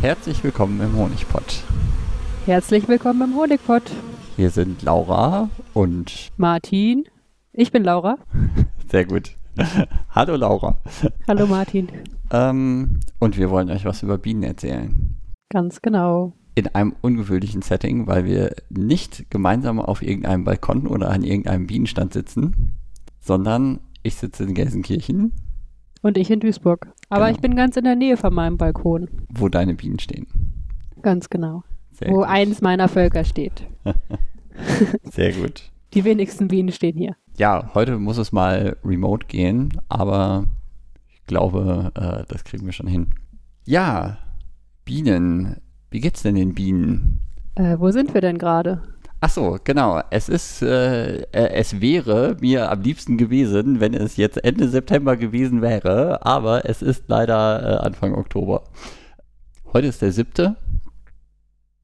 Herzlich willkommen im Honigpott. Herzlich willkommen im Honigpott. Hier sind Laura und Martin. Ich bin Laura. Sehr gut. Hallo Laura. Hallo Martin. Ähm, und wir wollen euch was über Bienen erzählen. Ganz genau. In einem ungewöhnlichen Setting, weil wir nicht gemeinsam auf irgendeinem Balkon oder an irgendeinem Bienenstand sitzen, sondern ich sitze in Gelsenkirchen. Und ich in Duisburg. Aber Genau. ich bin ganz in der Nähe von meinem Balkon. wo deine Bienen stehen. Ganz genau. Sehr wo gut. eins meiner Völker steht. Sehr gut. Die wenigsten Bienen stehen hier. Ja, heute muss es mal remote gehen, aber ich glaube, äh, das kriegen wir schon hin. Ja, Bienen. Wie geht's denn den Bienen? Äh, wo sind wir denn gerade? Ach so, genau. Es ist, äh, äh, es wäre mir am liebsten gewesen, wenn es jetzt Ende September gewesen wäre, aber es ist leider äh, Anfang Oktober. Heute ist der siebte.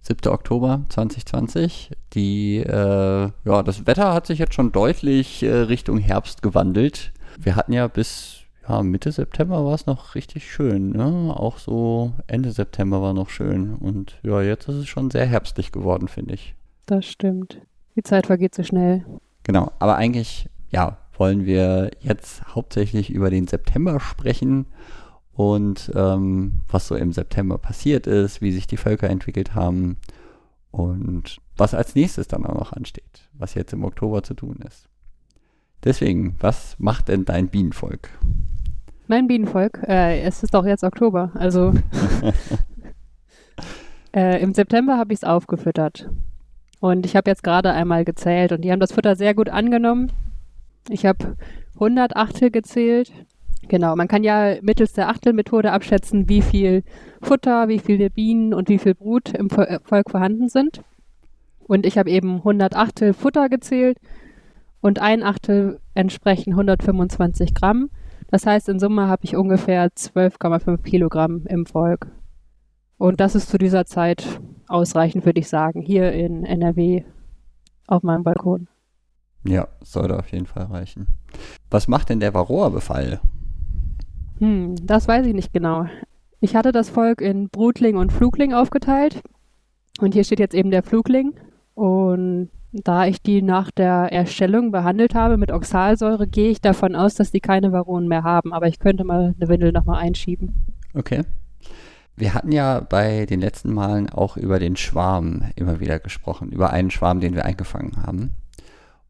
7. Oktober 2020. Die, äh, ja, das Wetter hat sich jetzt schon deutlich äh, Richtung Herbst gewandelt. Wir hatten ja bis ja, Mitte September war es noch richtig schön. Ne? Auch so Ende September war noch schön. Und ja, jetzt ist es schon sehr herbstlich geworden, finde ich. Das stimmt. Die Zeit vergeht so schnell. Genau, aber eigentlich, ja, wollen wir jetzt hauptsächlich über den September sprechen und ähm, was so im September passiert ist, wie sich die Völker entwickelt haben und was als nächstes dann auch noch ansteht, was jetzt im Oktober zu tun ist. Deswegen, was macht denn dein Bienenvolk? Mein Bienenvolk, äh, es ist doch jetzt Oktober, also äh, im September habe ich es aufgefüttert. Und ich habe jetzt gerade einmal gezählt und die haben das Futter sehr gut angenommen. Ich habe 100 Achtel gezählt. Genau, man kann ja mittels der Achtelmethode abschätzen, wie viel Futter, wie viele Bienen und wie viel Brut im äh, Volk vorhanden sind. Und ich habe eben 100 Achtel Futter gezählt und ein Achtel entsprechen 125 Gramm. Das heißt, in Summe habe ich ungefähr 12,5 Kilogramm im Volk. Und das ist zu dieser Zeit ausreichend, würde ich sagen, hier in NRW auf meinem Balkon. Ja, sollte auf jeden Fall reichen. Was macht denn der Varroa-Befall? Hm, das weiß ich nicht genau. Ich hatte das Volk in Brutling und Flugling aufgeteilt. Und hier steht jetzt eben der Flugling. Und da ich die nach der Erstellung behandelt habe mit Oxalsäure, gehe ich davon aus, dass die keine Varonen mehr haben. Aber ich könnte mal eine Windel nochmal einschieben. Okay. Wir hatten ja bei den letzten Malen auch über den Schwarm immer wieder gesprochen, über einen Schwarm, den wir eingefangen haben.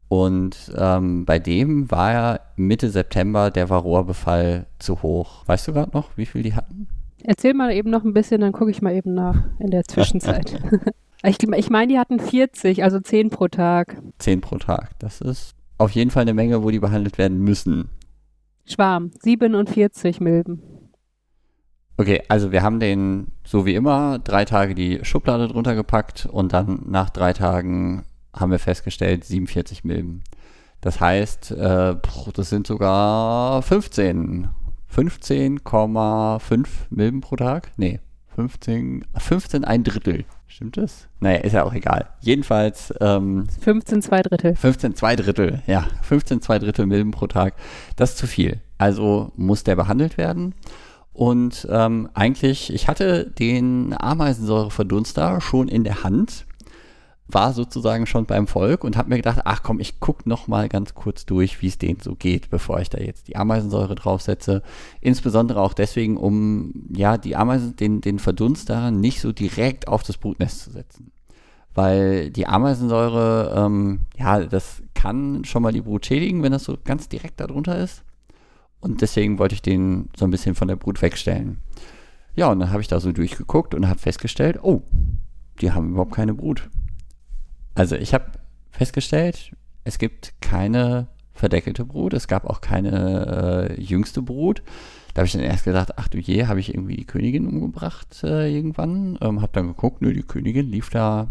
Und ähm, bei dem war ja Mitte September der Varroa-Befall zu hoch. Weißt du gerade noch, wie viel die hatten? Erzähl mal eben noch ein bisschen, dann gucke ich mal eben nach in der Zwischenzeit. ich ich meine, die hatten 40, also 10 pro Tag. Zehn pro Tag. Das ist auf jeden Fall eine Menge, wo die behandelt werden müssen. Schwarm, 47 Milben. Okay, also wir haben den, so wie immer, drei Tage die Schublade drunter gepackt und dann nach drei Tagen haben wir festgestellt, 47 Milben. Das heißt, äh, das sind sogar 15. 15,5 Milben pro Tag? Nee, 15, 15 ein Drittel. Stimmt das? Naja, ist ja auch egal. Jedenfalls ähm, 15 zwei Drittel. 15 zwei Drittel, ja, 15 zwei Drittel Milben pro Tag. Das ist zu viel. Also muss der behandelt werden. Und ähm, eigentlich, ich hatte den Ameisensäureverdunster schon in der Hand, war sozusagen schon beim Volk und habe mir gedacht, ach komm, ich gucke noch mal ganz kurz durch, wie es denen so geht, bevor ich da jetzt die Ameisensäure draufsetze. Insbesondere auch deswegen, um ja die Ameisen, den, den Verdunster nicht so direkt auf das Brutnest zu setzen weil die Ameisensäure, ähm, ja, das kann schon mal die Brut schädigen, wenn das so ganz direkt darunter ist. Und deswegen wollte ich den so ein bisschen von der Brut wegstellen. Ja, und dann habe ich da so durchgeguckt und habe festgestellt, oh, die haben überhaupt keine Brut. Also ich habe festgestellt, es gibt keine verdeckelte Brut, es gab auch keine äh, jüngste Brut. Da habe ich dann erst gedacht, ach du je, habe ich irgendwie die Königin umgebracht äh, irgendwann. Ähm, habe dann geguckt, nö, die Königin lief da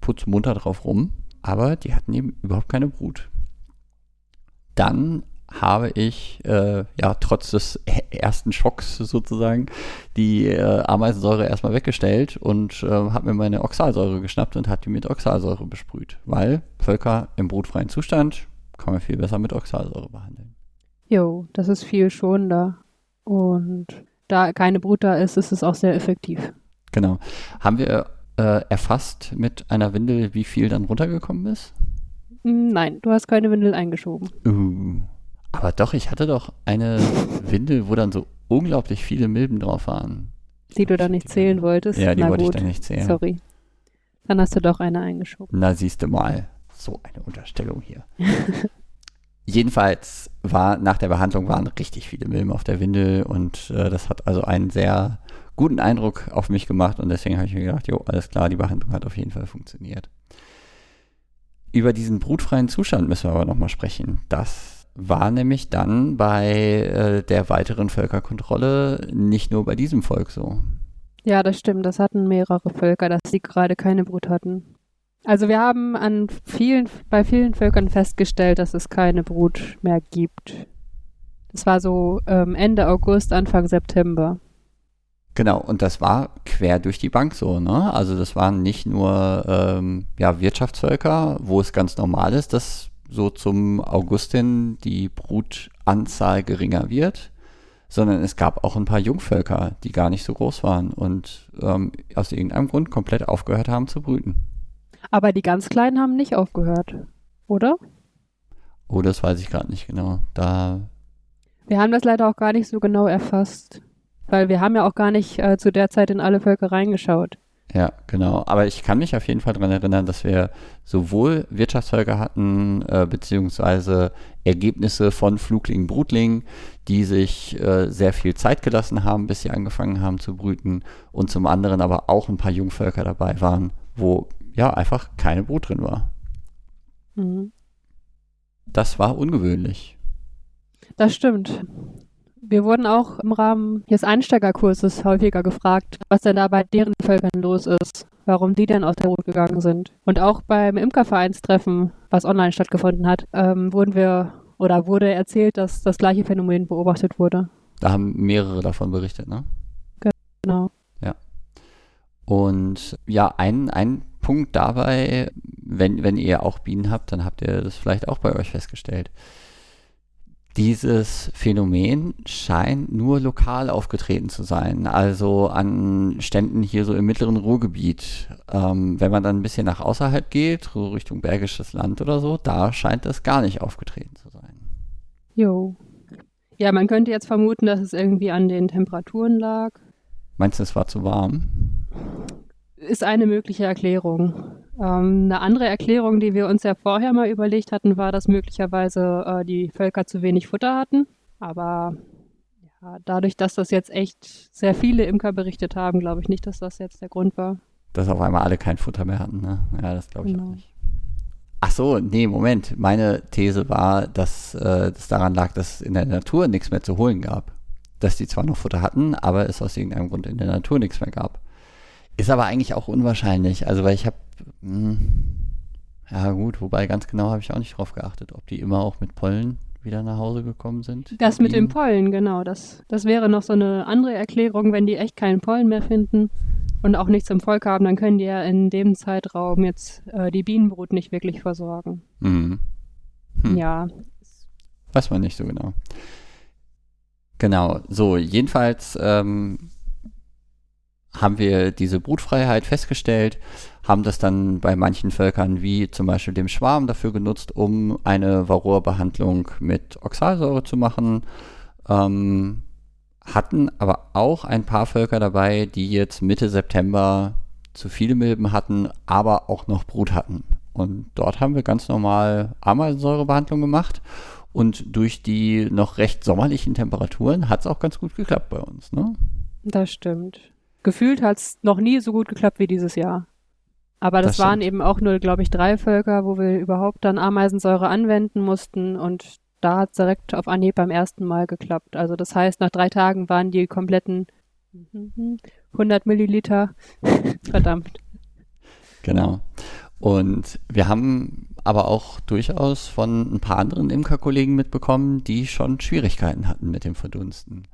putzmunter drauf rum, aber die hatten eben überhaupt keine Brut. Dann habe ich, äh, ja, trotz des e- ersten Schocks sozusagen, die äh, Ameisensäure erstmal weggestellt und äh, habe mir meine Oxalsäure geschnappt und hat die mit Oxalsäure besprüht, weil Völker im brutfreien Zustand kann man viel besser mit Oxalsäure behandeln. Jo, das ist viel schonender. Und da keine Brut da ist, ist es auch sehr effektiv. Genau. Haben wir äh, erfasst mit einer Windel, wie viel dann runtergekommen ist? Hm, Nein, du hast keine Windel eingeschoben. Uh. Aber doch, ich hatte doch eine Windel, wo dann so unglaublich viele Milben drauf waren. Die du da nicht zählen wolltest. Ja, die Na wollte gut. ich dann nicht zählen. Sorry. Dann hast du doch eine eingeschoben. Na, siehst du mal. So eine Unterstellung hier. Jedenfalls war nach der Behandlung waren richtig viele Milben auf der Windel und äh, das hat also einen sehr guten Eindruck auf mich gemacht und deswegen habe ich mir gedacht, jo, alles klar, die Behandlung hat auf jeden Fall funktioniert. Über diesen brutfreien Zustand müssen wir aber nochmal sprechen. Das war nämlich dann bei äh, der weiteren Völkerkontrolle nicht nur bei diesem Volk so. Ja, das stimmt. Das hatten mehrere Völker, dass sie gerade keine Brut hatten. Also wir haben an vielen, bei vielen Völkern festgestellt, dass es keine Brut mehr gibt. Das war so ähm, Ende August, Anfang September. Genau, und das war quer durch die Bank so, ne? Also das waren nicht nur ähm, ja, Wirtschaftsvölker, wo es ganz normal ist, dass so zum August hin die Brutanzahl geringer wird, sondern es gab auch ein paar Jungvölker, die gar nicht so groß waren und ähm, aus irgendeinem Grund komplett aufgehört haben zu brüten. Aber die ganz Kleinen haben nicht aufgehört, oder? Oh, das weiß ich gerade nicht genau. Da, Wir haben das leider auch gar nicht so genau erfasst. Weil wir haben ja auch gar nicht äh, zu der Zeit in alle Völker reingeschaut. Ja, genau. Aber ich kann mich auf jeden Fall daran erinnern, dass wir sowohl Wirtschaftsvölker hatten, äh, beziehungsweise Ergebnisse von Fluglingen, Brutlingen, die sich äh, sehr viel Zeit gelassen haben, bis sie angefangen haben zu brüten. Und zum anderen aber auch ein paar Jungvölker dabei waren, wo ja einfach keine Brut drin war. Mhm. Das war ungewöhnlich. Das stimmt. Wir wurden auch im Rahmen des Einsteigerkurses häufiger gefragt, was denn da bei deren Völkern los ist, warum die denn aus der Brut gegangen sind. Und auch beim Imkervereinstreffen, was online stattgefunden hat, ähm, wurden wir oder wurde erzählt, dass das gleiche Phänomen beobachtet wurde. Da haben mehrere davon berichtet, ne? Genau. Und ja, ein, ein Punkt dabei, wenn, wenn ihr auch Bienen habt, dann habt ihr das vielleicht auch bei euch festgestellt. Dieses Phänomen scheint nur lokal aufgetreten zu sein, also an Ständen hier so im mittleren Ruhrgebiet. Ähm, wenn man dann ein bisschen nach außerhalb geht, so Richtung Bergisches Land oder so, da scheint das gar nicht aufgetreten zu sein. Jo. Ja, man könnte jetzt vermuten, dass es irgendwie an den Temperaturen lag. Meinst du, es war zu warm? Ist eine mögliche Erklärung. Ähm, eine andere Erklärung, die wir uns ja vorher mal überlegt hatten, war, dass möglicherweise äh, die Völker zu wenig Futter hatten. Aber ja, dadurch, dass das jetzt echt sehr viele Imker berichtet haben, glaube ich nicht, dass das jetzt der Grund war. Dass auf einmal alle kein Futter mehr hatten, ne? Ja, das glaube ich Genau. auch nicht. Ach so, nee, Moment. Meine These war, dass äh, das daran lag, dass es in der Natur nichts mehr zu holen gab. Dass die zwar noch Futter hatten, aber es aus irgendeinem Grund in der Natur nichts mehr gab. Ist aber eigentlich auch unwahrscheinlich. Also, weil ich habe, ja gut, wobei ganz genau habe ich auch nicht drauf geachtet, ob die immer auch mit Pollen wieder nach Hause gekommen sind. Das mit dem Bienen. Pollen, genau. Das, das wäre noch so eine andere Erklärung, wenn die echt keinen Pollen mehr finden und auch nichts im Volk haben, dann können die ja in dem Zeitraum jetzt äh, die Bienenbrut nicht wirklich versorgen. Mhm. Hm. Ja, Weiß man nicht so genau. Genau, so, jedenfalls ähm, haben wir diese Brutfreiheit festgestellt, haben das dann bei manchen Völkern, wie zum Beispiel dem Schwarm, dafür genutzt, um eine Varroa-Behandlung mit Oxalsäure zu machen. Ähm, hatten aber auch ein paar Völker dabei, die jetzt Mitte September zu viele Milben hatten, aber auch noch Brut hatten. Und dort haben wir ganz normal Ameisensäurebehandlung gemacht. Und durch die noch recht sommerlichen Temperaturen hat es auch ganz gut geklappt bei uns. Ne? das stimmt. Gefühlt hat es noch nie so gut geklappt wie dieses Jahr. Aber das, Das waren eben auch nur, glaube ich, drei Völker, wo wir überhaupt dann Ameisensäure anwenden mussten und da hat es direkt auf Anhieb beim ersten Mal geklappt. Also das heißt, nach drei Tagen waren die kompletten 100 Milliliter. Verdammt. Genau. Und wir haben aber auch durchaus von ein paar anderen Imkerkollegen mitbekommen, die schon Schwierigkeiten hatten mit dem Verdunsten.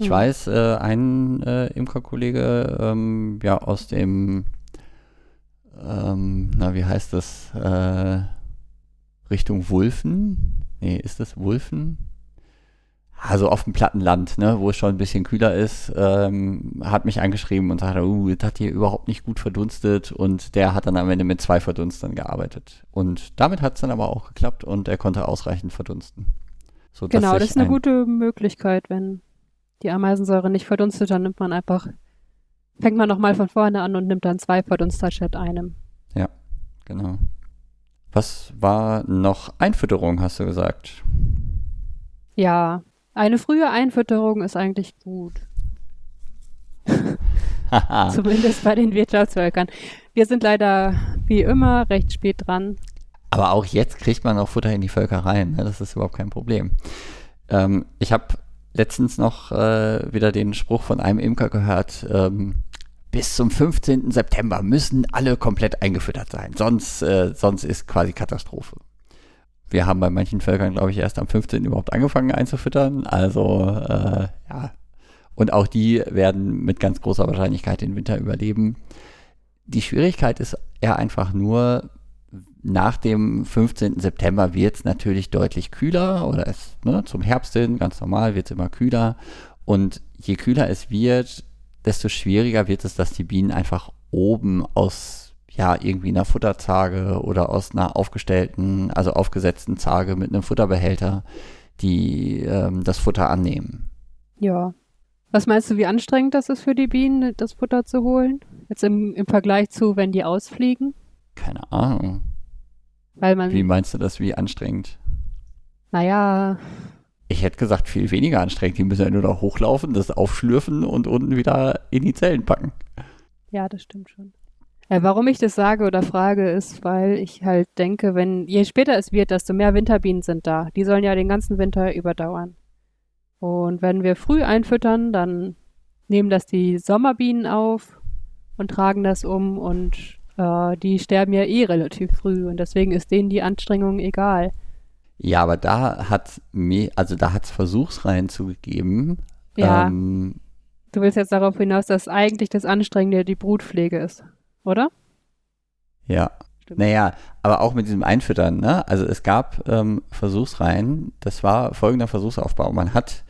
Ich Hm. weiß, äh, ein äh, Imkerkollege ähm, ja aus dem, ähm, na wie heißt das, äh, Richtung Wulfen? Nee, ist das Wulfen? also auf dem platten Land, ne, wo es schon ein bisschen kühler ist, ähm, hat mich angeschrieben und sagte, uh, das hat hier überhaupt nicht gut verdunstet und der hat dann am Ende mit zwei Verdunstern gearbeitet. Und damit hat es dann aber auch geklappt und er konnte ausreichend verdunsten. So, genau, das ist eine ein gute Möglichkeit, wenn die Ameisensäure nicht verdunstet, dann nimmt man einfach, fängt man nochmal von vorne an und nimmt dann zwei Verdunster statt einem. Ja, genau. Was war noch Einfütterung, hast du gesagt? Ja, eine frühe Einfütterung ist eigentlich gut. Zumindest bei den Wirtschaftsvölkern. Wir sind leider wie immer recht spät dran. Aber auch jetzt kriegt man auch Futter in die Völker rein. Ne? Das ist überhaupt kein Problem. Ähm, ich habe letztens noch äh, wieder den Spruch von einem Imker gehört. Ähm, bis zum 15. September müssen alle komplett eingefüttert sein. Sonst, äh, sonst ist quasi Katastrophe wir haben bei manchen Völkern, glaube ich, erst am 15. überhaupt angefangen einzufüttern. Also äh, ja, und auch die werden mit ganz großer Wahrscheinlichkeit den Winter überleben. Die Schwierigkeit ist eher einfach nur, nach dem 15. September wird es natürlich deutlich kühler oder es ne, zum Herbst hin, ganz normal, wird es immer kühler. Und je kühler es wird, desto schwieriger wird es, dass die Bienen einfach oben aus ja, irgendwie einer Futterzage oder aus einer aufgestellten, also aufgesetzten Zage mit einem Futterbehälter, die ähm, das Futter annehmen. Ja. Was meinst du, wie anstrengend das ist für die Bienen, das Futter zu holen? Jetzt im, im Vergleich zu, wenn die ausfliegen? Keine Ahnung. Weil man. Wie meinst du das, wie anstrengend? Naja. Ich hätte gesagt, viel weniger anstrengend. Die müssen ja nur noch hochlaufen, das aufschlürfen und unten wieder in die Zellen packen. Ja, das stimmt schon. Ja, warum ich das sage oder frage, ist, weil ich halt denke, wenn je später es wird, desto mehr Winterbienen sind da. Die sollen ja den ganzen Winter überdauern. Und wenn wir früh einfüttern, dann nehmen das die Sommerbienen auf und tragen das um und äh, die sterben ja eh relativ früh und deswegen ist denen die Anstrengung egal. Ja, aber da hat mir, also da hat es Versuchsreihen zugegeben. Ja. Ähm, du willst jetzt darauf hinaus, dass eigentlich das Anstrengende die Brutpflege ist oder? Ja. Stimmt. Naja, aber auch mit diesem Einfüttern, ne? Also es gab ähm, Versuchsreihen, das war folgender Versuchsaufbau. Man hat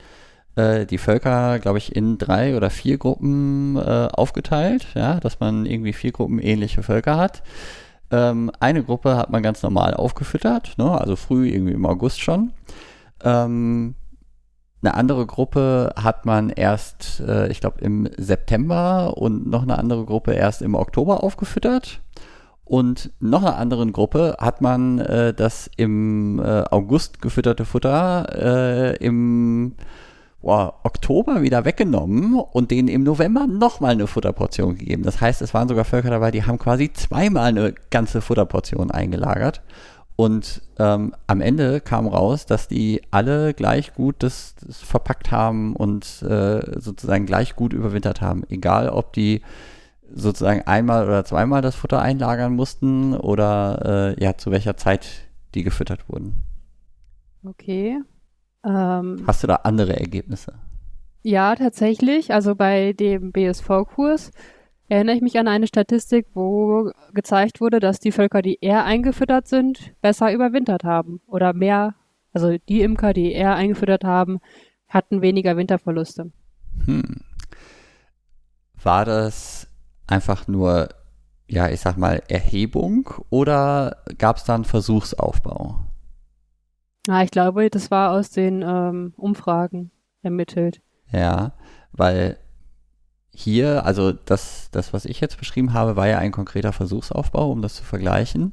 äh, die Völker, glaube ich, in drei oder vier Gruppen äh, aufgeteilt, ja, dass man irgendwie vier Gruppen ähnliche Völker hat. Ähm, eine Gruppe hat man ganz normal aufgefüttert, ne? also früh, irgendwie im August schon. Ähm, eine andere Gruppe hat man erst, äh, ich glaube, im September und noch eine andere Gruppe erst im Oktober aufgefüttert. Und noch eine andere Gruppe hat man äh, das im äh, August gefütterte Futter äh, im boah, Oktober wieder weggenommen und denen im November nochmal eine Futterportion gegeben. Das heißt, es waren sogar Völker dabei, die haben quasi zweimal eine ganze Futterportion eingelagert. Und ähm, am Ende kam raus, dass die alle gleich gut das, das verpackt haben und äh, sozusagen gleich gut überwintert haben. Egal, ob die sozusagen einmal oder zweimal das Futter einlagern mussten oder äh, ja, zu welcher Zeit die gefüttert wurden. Okay. Ähm, Hast du da andere Ergebnisse? Ja, tatsächlich. Also bei dem BSV-Kurs erinnere ich mich an eine Statistik, wo gezeigt wurde, dass die Völker, die eher eingefüttert sind, besser überwintert haben. Oder mehr, also die Imker, die eher eingefüttert haben, hatten weniger Winterverluste. Hm. War das einfach nur, ja, ich sag mal, Erhebung oder gab es da einen Versuchsaufbau? Ah, ich glaube, das war aus den ähm, Umfragen ermittelt. Ja, weil hier, also das, das, was ich jetzt beschrieben habe, war ja ein konkreter Versuchsaufbau, um das zu vergleichen.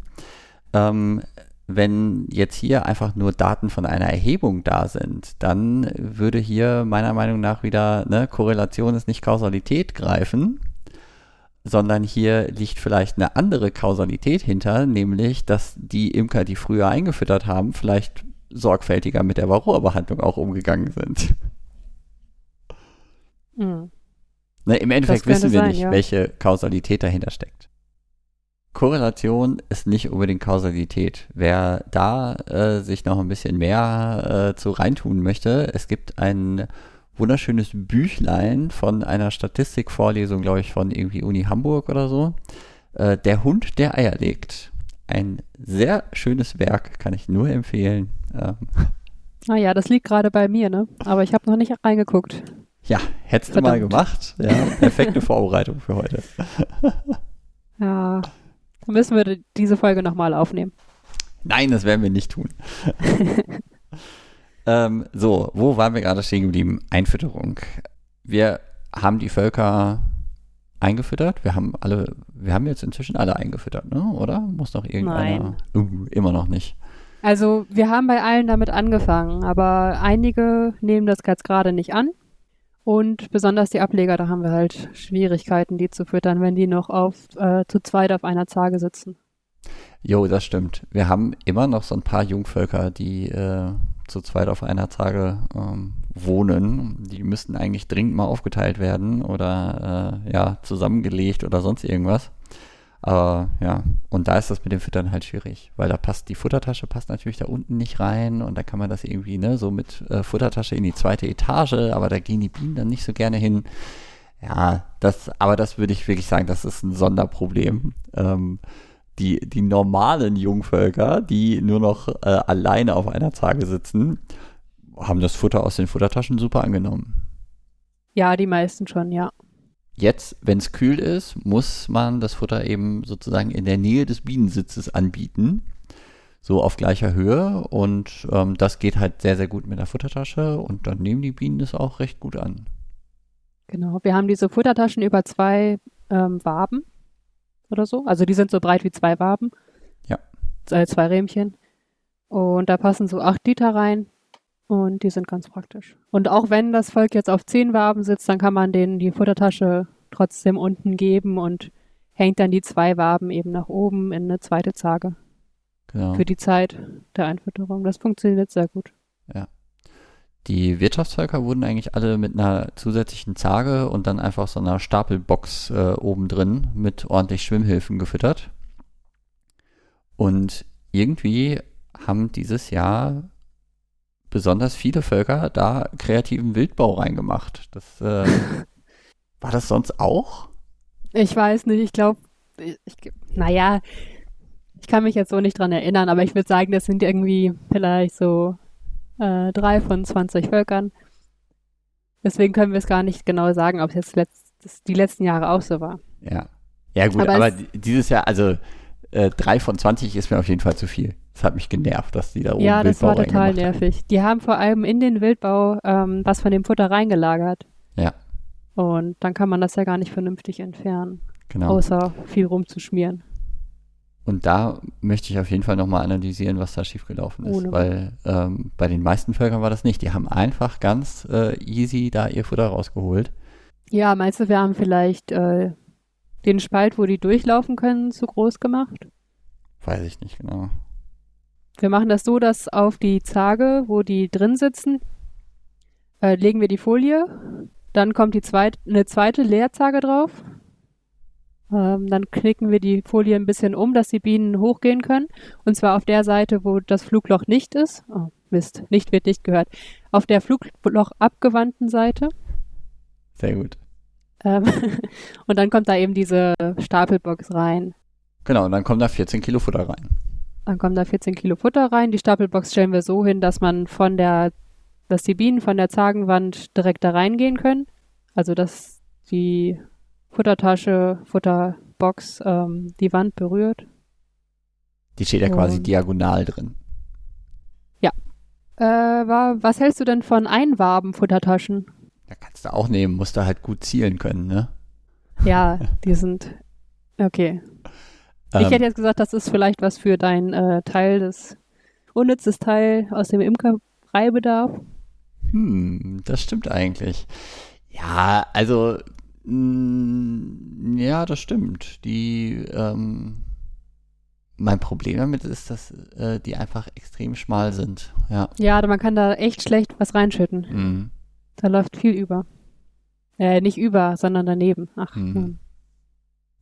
Ähm, wenn jetzt hier einfach nur Daten von einer Erhebung da sind, dann würde hier meiner Meinung nach wieder, ne, Korrelation ist nicht Kausalität greifen, sondern hier liegt vielleicht eine andere Kausalität hinter, nämlich, dass die Imker, die früher eingefüttert haben, vielleicht sorgfältiger mit der Varroa-Behandlung auch umgegangen sind. Mhm. Ne, Im Endeffekt wissen wir sein, nicht, ja. welche Kausalität dahinter steckt. Korrelation ist nicht unbedingt Kausalität. Wer da äh, sich noch ein bisschen mehr äh, zu reintun möchte, es gibt ein wunderschönes Büchlein von einer Statistikvorlesung, glaube ich, von irgendwie Uni Hamburg oder so. Äh, der Hund, der Eier legt. Ein sehr schönes Werk, kann ich nur empfehlen. Ähm. Ah ja, das liegt gerade bei mir, ne? Aber ich habe noch nicht reingeguckt. Ja, hättest du mal gemacht. Ja, perfekte Vorbereitung für heute. Ja, müssen wir diese Folge nochmal aufnehmen. Nein, das werden wir nicht tun. ähm, so, wo waren wir gerade stehen geblieben? Einfütterung. Wir haben die Völker eingefüttert. Wir haben alle, wir haben jetzt inzwischen alle eingefüttert, ne? Oder? Muss noch irgendeiner? Uh, immer noch nicht. Also wir haben bei allen damit angefangen, aber einige nehmen das jetzt gerade nicht an. Und besonders die Ableger, da haben wir halt Schwierigkeiten, die zu füttern, wenn die noch auf äh, zu zweit auf einer Zage sitzen. Jo, das stimmt. Wir haben immer noch so ein paar Jungvölker, die äh, zu zweit auf einer Zage ähm, wohnen. Die müssten eigentlich dringend mal aufgeteilt werden oder äh, ja, zusammengelegt oder sonst irgendwas. Aber ja, und da ist das mit dem Füttern halt schwierig, weil da passt die Futtertasche passt natürlich da unten nicht rein und da kann man das irgendwie, ne, so mit äh, Futtertasche in die zweite Etage, aber da gehen die Bienen dann nicht so gerne hin. Ja, das, aber das würde ich wirklich sagen, das ist ein Sonderproblem. Ähm, die, die normalen Jungvölker, die nur noch äh, alleine auf einer Zage sitzen, haben das Futter aus den Futtertaschen super angenommen. Ja, die meisten schon, ja. Jetzt, wenn es kühl ist, muss man das Futter eben sozusagen in der Nähe des Bienensitzes anbieten. So auf gleicher Höhe. Und ähm, das geht halt sehr, sehr gut mit der Futtertasche. Und dann nehmen die Bienen es auch recht gut an. Genau. Wir haben diese Futtertaschen über zwei ähm, Waben oder so. Also die sind so breit wie zwei Waben. Ja. Äh, zwei Rähmchen. Und da passen so acht Liter rein. Und die sind ganz praktisch. Und auch wenn das Volk jetzt auf zehn Waben sitzt, dann kann man denen die Futtertasche trotzdem unten geben und hängt dann die zwei Waben eben nach oben in eine zweite Zage. Genau. Für die Zeit der Einfütterung. Das funktioniert sehr gut. Ja. Die Wirtschaftsvölker wurden eigentlich alle mit einer zusätzlichen Zage und dann einfach so einer Stapelbox äh, oben drin mit ordentlich Schwimmhilfen gefüttert. Und irgendwie haben dieses Jahr besonders viele Völker da kreativen Wildbau reingemacht. Das, äh, war das sonst auch? Ich weiß nicht, ich glaube, naja, ich kann mich jetzt so nicht dran erinnern, aber ich würde sagen, das sind irgendwie vielleicht so äh, drei von 20 Völkern. Deswegen können wir es gar nicht genau sagen, ob es jetzt letzt, die letzten Jahre auch so war. Ja. Ja, gut, aber, aber dieses Jahr, also äh, drei von 20 ist mir auf jeden Fall zu viel. Das hat mich genervt, dass die da oben Ja, das war total nervig. Die haben vor allem in den Wildbau ähm, was von dem Futter reingelagert. Ja. Und dann kann man das ja gar nicht vernünftig entfernen. Genau. Außer viel rumzuschmieren. Und da möchte ich auf jeden Fall nochmal analysieren, was da schiefgelaufen ist. Ohne. Weil ähm, bei den meisten Völkern war das nicht. Die haben einfach ganz äh, easy da ihr Futter rausgeholt. Ja, meinst du, wir haben vielleicht äh, den Spalt, wo die durchlaufen können, zu groß gemacht? Weiß ich nicht genau. Wir machen das so, dass auf die Zage, wo die drin sitzen, äh, legen wir die Folie. Dann kommt die zweit, eine zweite Leerzage drauf. Ähm, dann knicken wir die Folie ein bisschen um, dass die Bienen hochgehen können. Und zwar auf der Seite, wo das Flugloch nicht ist. Oh, Mist, nicht wird nicht gehört. Auf der Flugloch abgewandten Seite. Sehr gut. Ähm, und dann kommt da eben diese Stapelbox rein. Genau, und dann kommen da 14 Kilo Futter rein. Dann kommen da 14 Kilo Futter rein. Die Stapelbox stellen wir so hin, dass man von der, dass die Bienen von der Zagenwand direkt da reingehen können. Also dass die Futtertasche, Futterbox ähm, die Wand berührt. Die steht ja quasi diagonal drin. Ja. Äh, was hältst du denn von Einwaben-Futtertaschen? Da kannst du auch nehmen, musst du halt gut zielen können, ne? Ja, die sind okay. Ähm, ich hätte jetzt gesagt, das ist vielleicht was für dein äh, Teil des unnützes Teil aus dem Imkereibedarf. Hm, das stimmt eigentlich. Ja, also mh, mm, ja, das stimmt. Die ähm, mein Problem damit ist, dass äh, die einfach extrem schmal sind. Ja. Ja, man kann da echt schlecht was reinschütten. Mhm. Da läuft viel über. Äh, nicht über, sondern daneben. Ach, mhm.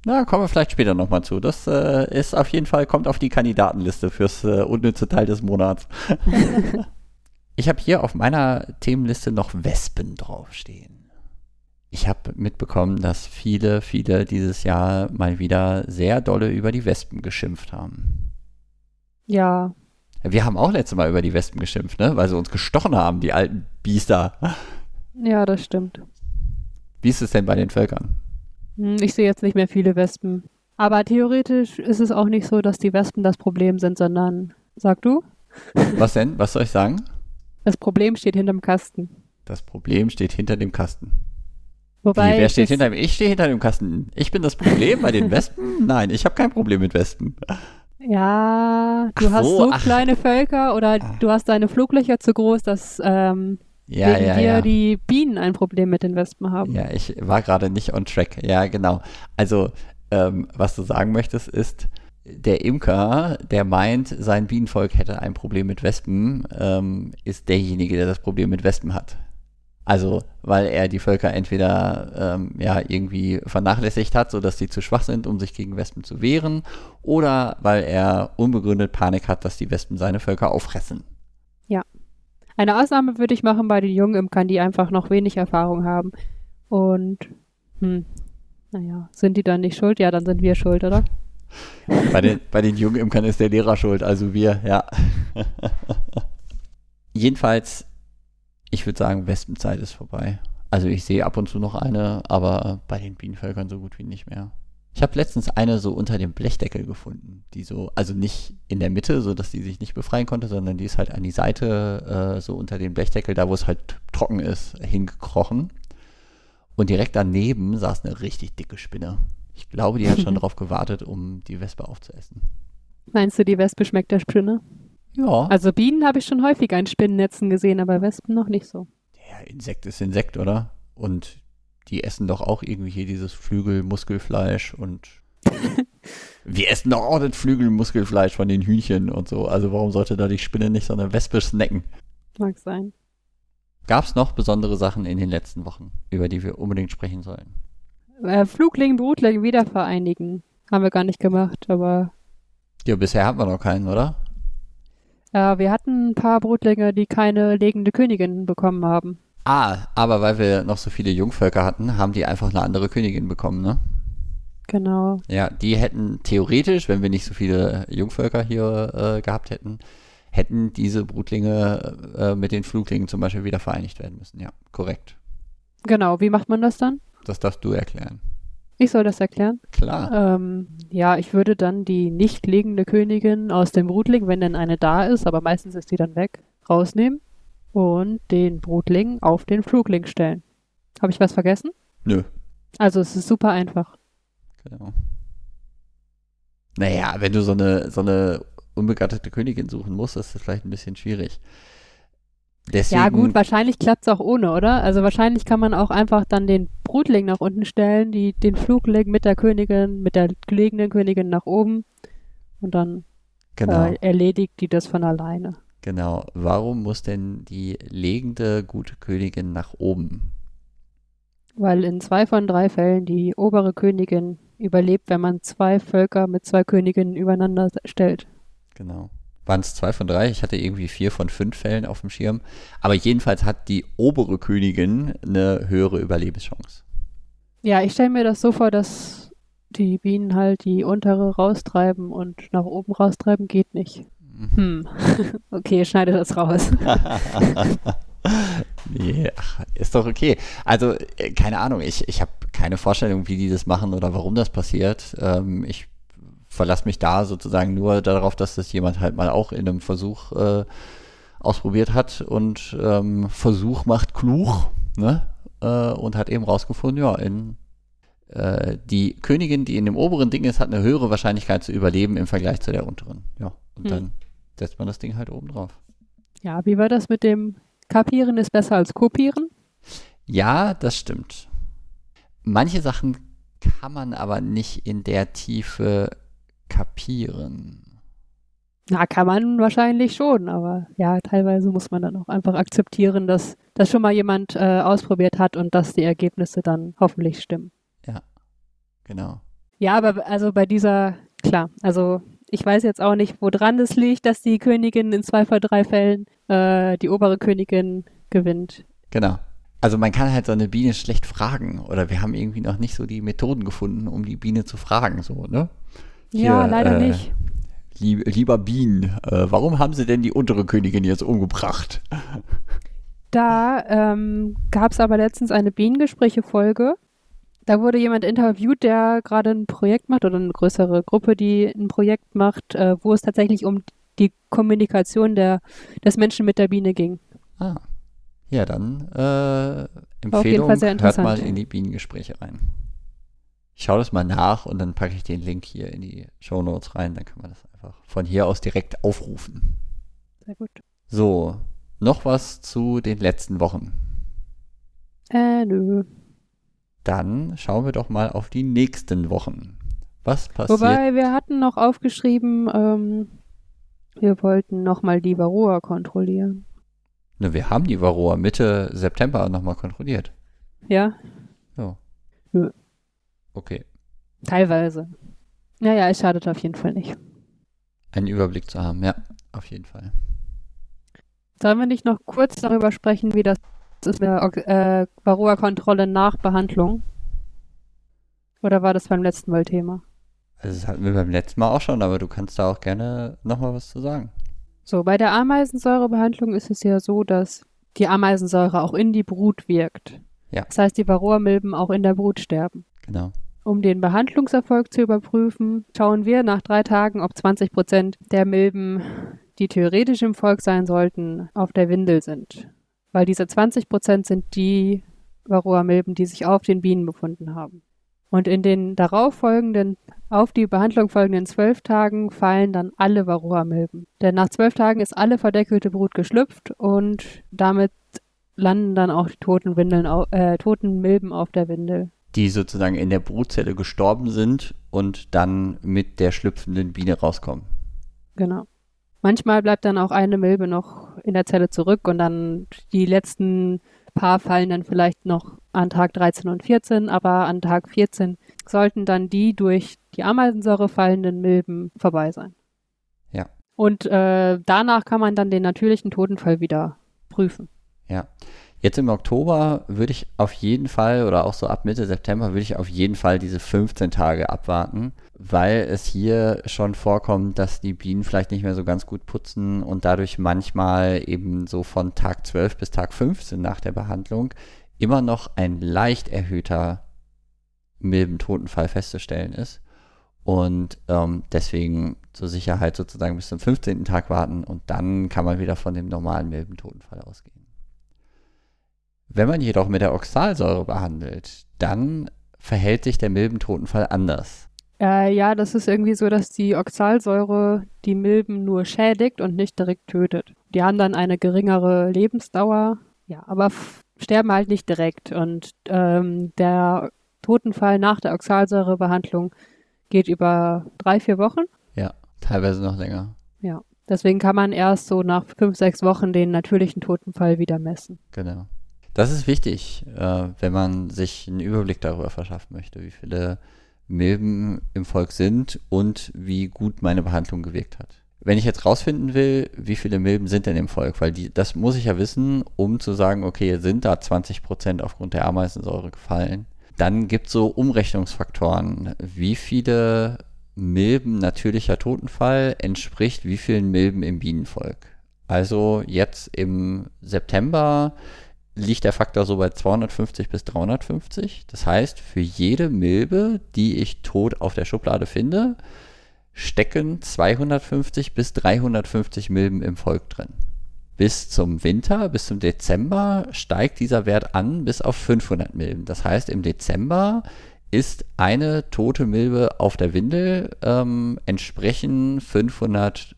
Na, kommen wir vielleicht später nochmal zu. Das äh, ist auf jeden Fall, kommt auf die Kandidatenliste fürs äh, unnütze Teil des Monats. ich habe hier auf meiner Themenliste noch Wespen draufstehen. Ich habe mitbekommen, dass viele, viele dieses Jahr mal wieder sehr dolle über die Wespen geschimpft haben. Ja. Wir haben auch letztes Mal über die Wespen geschimpft, ne? Weil sie uns gestochen haben, die alten Biester. Ja, das stimmt. Wie ist es denn bei den Völkern? Hm, Ich sehe jetzt nicht mehr viele Wespen. Aber theoretisch ist es auch nicht so, dass die Wespen das Problem sind, sondern, sag du, Was denn? Was soll ich sagen? das Problem steht hinterm Kasten. Das Problem steht hinter dem Kasten. Wobei Wie, wer steht hinter dem? Ich stehe hinter dem Kasten. Ich bin das Problem bei den Wespen? Nein, ich habe kein Problem mit Wespen. Ja, du Ach hast so, so ach. kleine Völker oder du hast deine Fluglöcher zu groß, dass ähm, Ja, wegen ja, dir ja. die Bienen ein Problem mit den Wespen haben. Ja, ich war gerade nicht on track. Ja, genau. Also, ähm, was du sagen möchtest, ist, der Imker, der meint, sein Bienenvolk hätte ein Problem mit Wespen, ähm, ist derjenige, der das Problem mit Wespen hat. Also, weil er die Völker entweder ähm, ja irgendwie vernachlässigt hat, sodass sie zu schwach sind, um sich gegen Wespen zu wehren, oder weil er unbegründet Panik hat, dass die Wespen seine Völker auffressen. Eine Ausnahme würde ich machen bei den jungen Imkern, die einfach noch wenig Erfahrung haben. Und, hm, naja, sind die dann nicht schuld? Ja, dann sind wir schuld, oder? Bei den, bei den jungen Imkern ist der Lehrer schuld, also wir, ja. Jedenfalls, ich würde sagen, Wespenzeit ist vorbei. Also ich sehe ab und zu noch eine, aber bei den Bienenvölkern so gut wie nicht mehr. Ich habe letztens eine so unter dem Blechdeckel gefunden, die so, also nicht in der Mitte, so dass die sich nicht befreien konnte, sondern die ist halt an die Seite, äh, so unter dem Blechdeckel, da wo es halt trocken ist, hingekrochen. Und direkt daneben saß eine richtig dicke Spinne. Ich glaube, die hat schon drauf gewartet, um die Wespe aufzuessen. Meinst du, die Wespe schmeckt der Spinne? Ja. Also Bienen habe ich schon häufiger in Spinnennetzen gesehen, aber Wespen noch nicht so. ja, Insekt ist Insekt, oder? Und die essen doch auch irgendwie hier dieses Flügelmuskelfleisch und wir essen doch auch das Flügelmuskelfleisch von den Hühnchen und so. Also warum sollte da die Spinne nicht so eine Wespe snacken? Mag sein. Gab es noch besondere Sachen in den letzten Wochen, über die wir unbedingt sprechen sollen? Äh, Flugling, Brutling wieder vereinigen. Haben wir gar nicht gemacht, aber Ja, bisher haben wir noch keinen, oder? äh, wir hatten ein paar Brutlinge, die keine legende Königin bekommen haben. Ah, aber weil wir noch so viele Jungvölker hatten, haben die einfach eine andere Königin bekommen, ne? Genau. Ja, die hätten theoretisch, wenn wir nicht so viele Jungvölker hier äh, gehabt hätten, hätten diese Brutlinge äh, mit den Fluglingen zum Beispiel wieder vereinigt werden müssen. Ja, korrekt. Genau, wie macht man das dann? Das darfst du erklären. Ich soll das erklären. Klar. Ähm, ja, ich würde dann die nicht legende Königin aus dem Brutling, wenn denn eine da ist, aber meistens ist die dann weg, rausnehmen und den Brutling auf den Flugling stellen. Habe ich was vergessen? Nö. Also es ist super einfach. Genau. Naja, wenn du so eine, so eine unbegattete Königin suchen musst, ist das vielleicht ein bisschen schwierig. Deswegen, Ja gut, wahrscheinlich klappt es auch ohne, oder? Also wahrscheinlich kann man auch einfach dann den Brutling nach unten stellen, die, den Flugling mit der Königin, mit der gelegenen Königin nach oben und dann genau, äh, erledigt die das von alleine. Genau. Warum muss denn die legende gute Königin nach oben? Weil in zwei von drei Fällen die obere Königin überlebt, wenn man zwei Völker mit zwei Königinnen übereinander stellt. Genau. Waren es zwei von drei? Ich hatte irgendwie vier von fünf Fällen auf dem Schirm. Aber jedenfalls hat die obere Königin eine höhere Überlebenschance. Ja, ich stelle mir das so vor, dass die Bienen halt die untere raustreiben und nach oben raustreiben geht nicht. Hm. okay, schneide das raus. nee, ach, ist doch okay. Also, äh, keine Ahnung, ich, ich habe keine Vorstellung, wie die das machen oder warum das passiert. Ähm, ich verlasse mich da sozusagen nur darauf, dass das jemand halt mal auch in einem Versuch äh, ausprobiert hat und ähm, Versuch macht klug, ne? Äh, und hat eben rausgefunden, ja, in äh, die Königin, die in dem oberen Ding ist, hat eine höhere Wahrscheinlichkeit zu überleben im Vergleich zu der unteren. Ja, und Hm. dann setzt man das Ding halt oben drauf. Ja, wie war das mit dem Kapieren ist besser als Kopieren? Ja, das stimmt. Manche Sachen kann man aber nicht in der Tiefe kapieren. Na, kann man wahrscheinlich schon, aber ja, teilweise muss man dann auch einfach akzeptieren, dass das schon mal jemand äh, ausprobiert hat und dass die Ergebnisse dann hoffentlich stimmen. Genau. Ja, aber also bei dieser, klar, also ich weiß jetzt auch nicht, woran es liegt, dass die Königin in zwei von drei Fällen äh, die obere Königin gewinnt. Genau. Also man kann halt so eine Biene schlecht fragen oder wir haben irgendwie noch nicht so die Methoden gefunden, um die Biene zu fragen, so, ne? ja, Hier, leider äh, nicht. Lieb, lieber Bienen, äh, warum haben sie denn die untere Königin jetzt umgebracht? Da ähm, gab es aber letztens eine Bienengespräche-Folge. Da wurde jemand interviewt, der gerade ein Projekt macht oder eine größere Gruppe, die ein Projekt macht, äh, wo es tatsächlich um die Kommunikation der, des Menschen mit der Biene ging. Ah, ja, dann äh, War auf jeden Empfehlung, Fall sehr hört mal in die Bienengespräche rein. Ich schaue das mal nach und dann packe ich den Link hier in die Show Notes rein, dann kann man das einfach von hier aus direkt aufrufen. Sehr gut. So, noch was zu den letzten Wochen. Äh, nö. Dann schauen wir doch mal auf die nächsten Wochen. Was passiert? Wobei, wir hatten noch aufgeschrieben, ähm, wir wollten nochmal die Varroa kontrollieren. Ne, wir haben die Varroa Mitte September nochmal kontrolliert. Ja, So. Nö. Okay. teilweise. Naja, es schadet auf jeden Fall nicht. Einen Überblick zu haben, ja, auf jeden Fall. Sollen wir nicht noch kurz darüber sprechen, wie das ist mit der Ok- äh, Varroa-Kontrolle nach Behandlung? Oder war das beim letzten Mal Thema? Also das hatten wir beim letzten Mal auch schon, aber du kannst da auch gerne nochmal was zu sagen. So, bei der Ameisensäurebehandlung ist es ja so, dass die Ameisensäure auch in die Brut wirkt. Ja. Das heißt, die Varroa-Milben auch in der Brut sterben. Genau. Um den Behandlungserfolg zu überprüfen, schauen wir nach drei Tagen, ob 20 Prozent der Milben, die theoretisch im Volk sein sollten, auf der Windel sind. Weil diese 20 Prozent sind die Varroa-Milben, die sich auf den Bienen befunden haben. Und in den darauffolgenden, auf die Behandlung folgenden zwölf Tagen fallen dann alle Varroa-Milben. Denn nach zwölf Tagen ist alle verdeckelte Brut geschlüpft und damit landen dann auch die toten, Windeln, äh, toten Milben auf der Windel. Die sozusagen in der Brutzelle gestorben sind und dann mit der schlüpfenden Biene rauskommen. Genau. Manchmal bleibt dann auch eine Milbe noch in der Zelle zurück und dann die letzten paar fallen dann vielleicht noch an Tag 13 und 14, aber an Tag 14 sollten dann die durch die Ameisensäure fallenden Milben vorbei sein. Ja. Und äh, danach kann man dann den natürlichen Totenfall wieder prüfen. Ja. Jetzt im Oktober würde ich auf jeden Fall oder auch so ab Mitte September würde ich auf jeden Fall diese 15 Tage abwarten, weil es hier schon vorkommt, dass die Bienen vielleicht nicht mehr so ganz gut putzen und dadurch manchmal eben so von Tag 12 bis Tag 15 nach der Behandlung immer noch ein leicht erhöhter Milbentotenfall festzustellen ist. Und ähm, deswegen zur Sicherheit sozusagen bis zum 15. Tag warten und dann kann man wieder von dem normalen Milbentotenfall ausgehen. Wenn man jedoch mit der Oxalsäure behandelt, dann verhält sich der Milbentotenfall anders. Äh, ja, das ist irgendwie so, dass die Oxalsäure die Milben nur schädigt und nicht direkt tötet. Die haben dann eine geringere Lebensdauer, ja, aber sterben halt nicht direkt. Und ähm, der Totenfall nach der Oxalsäurebehandlung geht über drei, vier Wochen. Ja, teilweise noch länger. Ja. Deswegen kann man erst so nach fünf, sechs Wochen den natürlichen Totenfall wieder messen. Genau. Das ist wichtig, äh, wenn man sich einen Überblick darüber verschaffen möchte, wie viele Milben im Volk sind und wie gut meine Behandlung gewirkt hat. Wenn ich jetzt rausfinden will, wie viele Milben sind denn im Volk, weil die, das muss ich ja wissen, um zu sagen, okay, sind da 20% aufgrund der Ameisensäure gefallen, dann gibt es so Umrechnungsfaktoren, wie viele Milben natürlicher Totenfall entspricht wie vielen Milben im Bienenvolk. Also jetzt im September liegt der Faktor so bei 250 bis 350. Das heißt, für jede Milbe, die ich tot auf der Schublade finde, stecken 250 bis 350 Milben im Volk drin. Bis zum Winter, bis zum Dezember steigt dieser Wert an bis auf 500 Milben. Das heißt, im Dezember ist eine tote Milbe auf der Windel ähm, entsprechen 500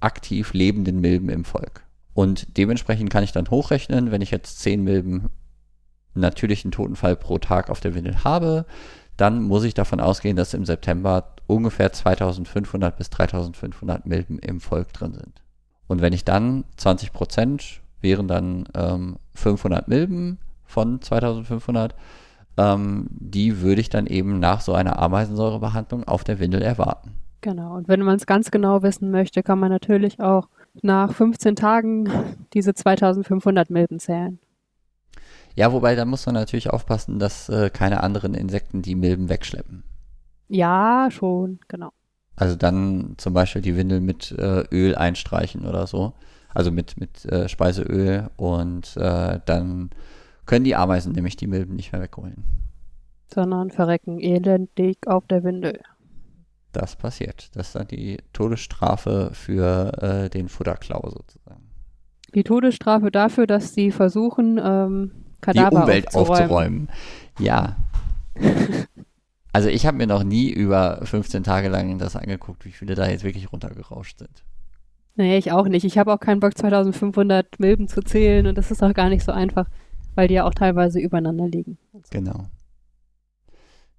aktiv lebenden Milben im Volk. Und dementsprechend kann ich dann hochrechnen, wenn ich jetzt 10 Milben natürlichen Totenfall pro Tag auf der Windel habe, dann muss ich davon ausgehen, dass im September ungefähr 2500 bis 3500 Milben im Volk drin sind. Und wenn ich dann 20 Prozent wären dann ähm, 500 Milben von 2500, ähm, die würde ich dann eben nach so einer Ameisensäurebehandlung auf der Windel erwarten. Genau. Und wenn man es ganz genau wissen möchte, kann man natürlich auch nach 15 Tagen diese 2500 Milben zählen. Ja, wobei da muss man natürlich aufpassen, dass äh, keine anderen Insekten die Milben wegschleppen. Ja, schon, genau. Also dann zum Beispiel die Windel mit äh, Öl einstreichen oder so. Also mit, mit äh, Speiseöl und äh, dann können die Ameisen nämlich die Milben nicht mehr wegholen. Sondern verrecken elendig auf der Windel. Das passiert. Das ist dann die Todesstrafe für äh, den Futterklau sozusagen. Die Todesstrafe dafür, dass sie versuchen, ähm, Kadaver die Umwelt aufzuräumen. aufzuräumen. Ja. also ich habe mir noch nie über 15 Tage lang das angeguckt, wie viele da jetzt wirklich runtergerauscht sind. Nee, ich auch nicht. Ich habe auch keinen Bock, 2500 Milben zu zählen und das ist auch gar nicht so einfach, weil die ja auch teilweise übereinander liegen. Genau.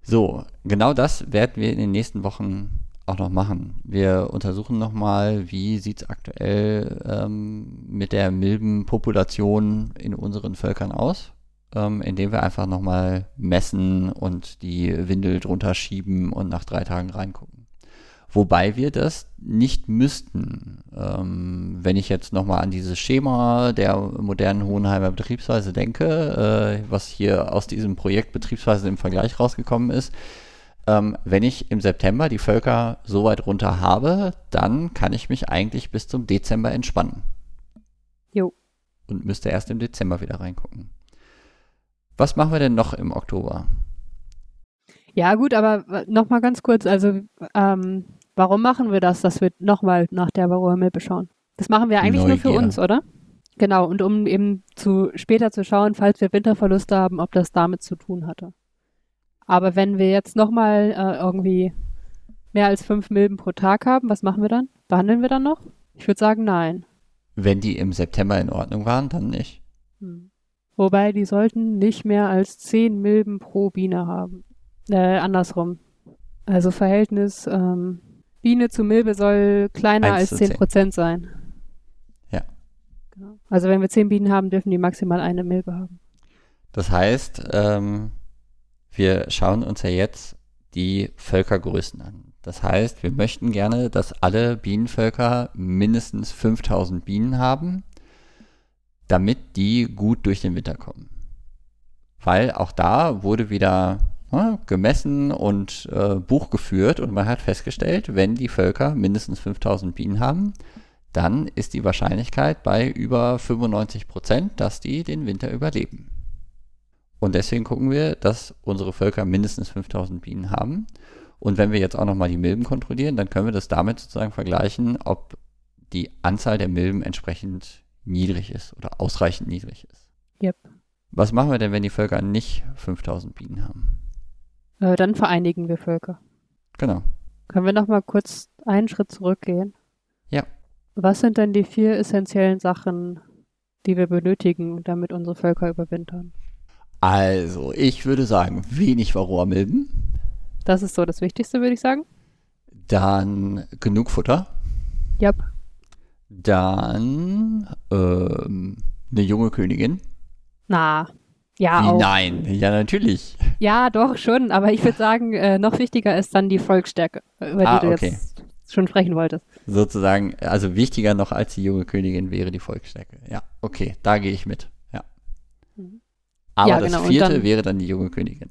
So, genau das werden wir in den nächsten Wochen auch noch machen. Wir untersuchen nochmal, wie sieht es aktuell ähm, mit der Milbenpopulation in unseren Völkern aus, ähm, indem wir einfach nochmal messen und die Windel drunter schieben und nach drei Tagen reingucken. Wobei wir das nicht müssten. Ähm, wenn ich jetzt nochmal an dieses Schema der modernen Hohenheimer Betriebsweise denke, äh, was hier aus diesem Projekt Betriebsweise im Vergleich rausgekommen ist, ähm, wenn ich im September die Völker so weit runter habe, dann kann ich mich eigentlich bis zum Dezember entspannen. Jo. Und müsste erst im Dezember wieder reingucken. Was machen wir denn noch im Oktober? Ja, gut, aber nochmal ganz kurz, also ähm, warum machen wir das, dass wir nochmal nach der Varroa Milbe schauen? Das machen wir eigentlich Neugier. nur für uns, oder? Genau, und um eben zu später zu schauen, falls wir Winterverluste haben, ob das damit zu tun hatte. Aber wenn wir jetzt nochmal äh, irgendwie mehr als fünf Milben pro Tag haben, was machen wir dann? Behandeln wir dann noch? Ich würde sagen, nein. Wenn die im September in Ordnung waren, dann nicht. Hm. Wobei, die sollten nicht mehr als zehn Milben pro Biene haben. Äh, andersrum. Also Verhältnis ähm, Biene zu Milbe soll kleiner als zu 10 zehn. Prozent sein. Ja. Genau. Also wenn wir zehn Bienen haben, dürfen die maximal eine Milbe haben. Das heißt, ähm, wir schauen uns ja jetzt die Völkergrößen an. Das heißt, wir möchten gerne, dass alle Bienenvölker mindestens 5000 Bienen haben, damit die gut durch den Winter kommen. Weil auch da wurde wieder ne, gemessen und äh, Buch geführt und man hat festgestellt, wenn die Völker mindestens 5000 Bienen haben, dann ist die Wahrscheinlichkeit bei über 95 Prozent, dass die den Winter überleben. Und deswegen gucken wir, dass unsere Völker mindestens 5000 Bienen haben. Und wenn wir jetzt auch nochmal die Milben kontrollieren, dann können wir das damit sozusagen vergleichen, ob die Anzahl der Milben entsprechend niedrig ist oder ausreichend niedrig ist. Yep. Was machen wir denn, wenn die Völker nicht 5000 Bienen haben? Äh, dann vereinigen wir Völker. Genau. Können wir nochmal kurz einen Schritt zurückgehen? Ja. Was sind denn die vier essentiellen Sachen, die wir benötigen, damit unsere Völker überwintern? Also, ich würde sagen, wenig Varroa-Milben, Das ist so das Wichtigste, würde ich sagen. dann genug Futter, Yep. dann ähm, eine junge Königin. Na, ja Wie auch. nein? Ja, natürlich. Ja, doch, schon. Aber ich würde sagen, äh, noch wichtiger ist dann die Volksstärke, über die Ah, du okay. jetzt schon sprechen wolltest. Sozusagen, also wichtiger noch als die junge Königin wäre die Volksstärke. Ja, okay, da gehe ich mit. Ja. Aber Ja, das genau, und vierte dann- wäre dann die junge Königin.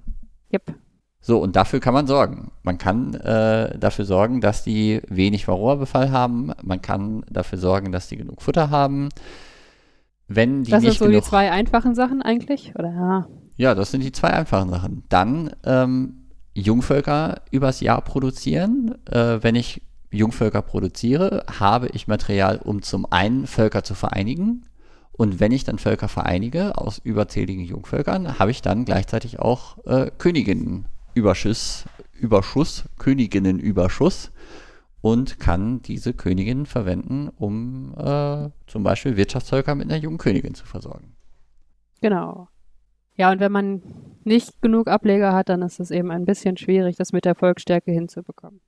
Yep. So, und dafür kann man sorgen. Man kann äh, dafür sorgen, dass die wenig Varroa-Befall haben. Man kann dafür sorgen, dass die genug Futter haben. Wenn die Das nicht sind so die genug zwei einfachen Sachen eigentlich, oder? Ja. Ja, das sind die zwei einfachen Sachen. Dann ähm, Jungvölker übers Jahr produzieren. Äh, wenn ich Jungvölker produziere, habe ich Material, um zum einen Völker zu vereinigen. Und wenn ich dann Völker vereinige aus überzähligen Jungvölkern, habe ich dann gleichzeitig auch äh, Königinnenüberschuss, Überschuss, Königinnenüberschuss und kann diese Königinnen verwenden, um äh, zum Beispiel Wirtschaftsvölker mit einer jungen Königin zu versorgen. Genau. Ja, und wenn man nicht genug Ableger hat, dann ist es eben ein bisschen schwierig, das mit der Volksstärke hinzubekommen.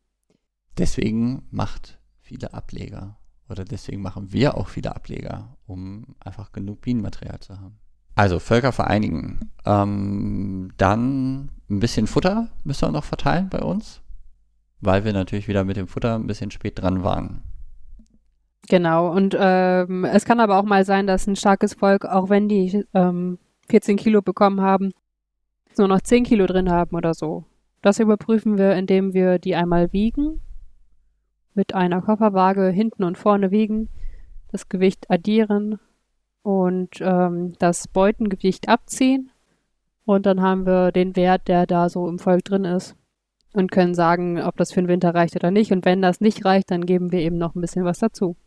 Deswegen macht viele Ableger oder deswegen machen wir auch viele Ableger, um einfach genug Bienenmaterial zu haben. Also Völker vereinigen. Ähm, dann ein bisschen Futter müssen wir noch verteilen bei uns, weil wir natürlich wieder mit dem Futter ein bisschen spät dran waren. Genau, und ähm, es kann aber auch mal sein, dass ein starkes Volk, auch wenn die ähm, 14 Kilo bekommen haben, nur noch 10 Kilo drin haben oder so. Das überprüfen wir, indem wir die einmal wiegen mit einer Kofferwaage hinten und vorne wiegen, das Gewicht addieren und ähm, das Beutengewicht abziehen. Und dann haben wir den Wert, der da so im Volk drin ist und können sagen, ob das für den Winter reicht oder nicht. Und wenn das nicht reicht, dann geben wir eben noch ein bisschen was dazu.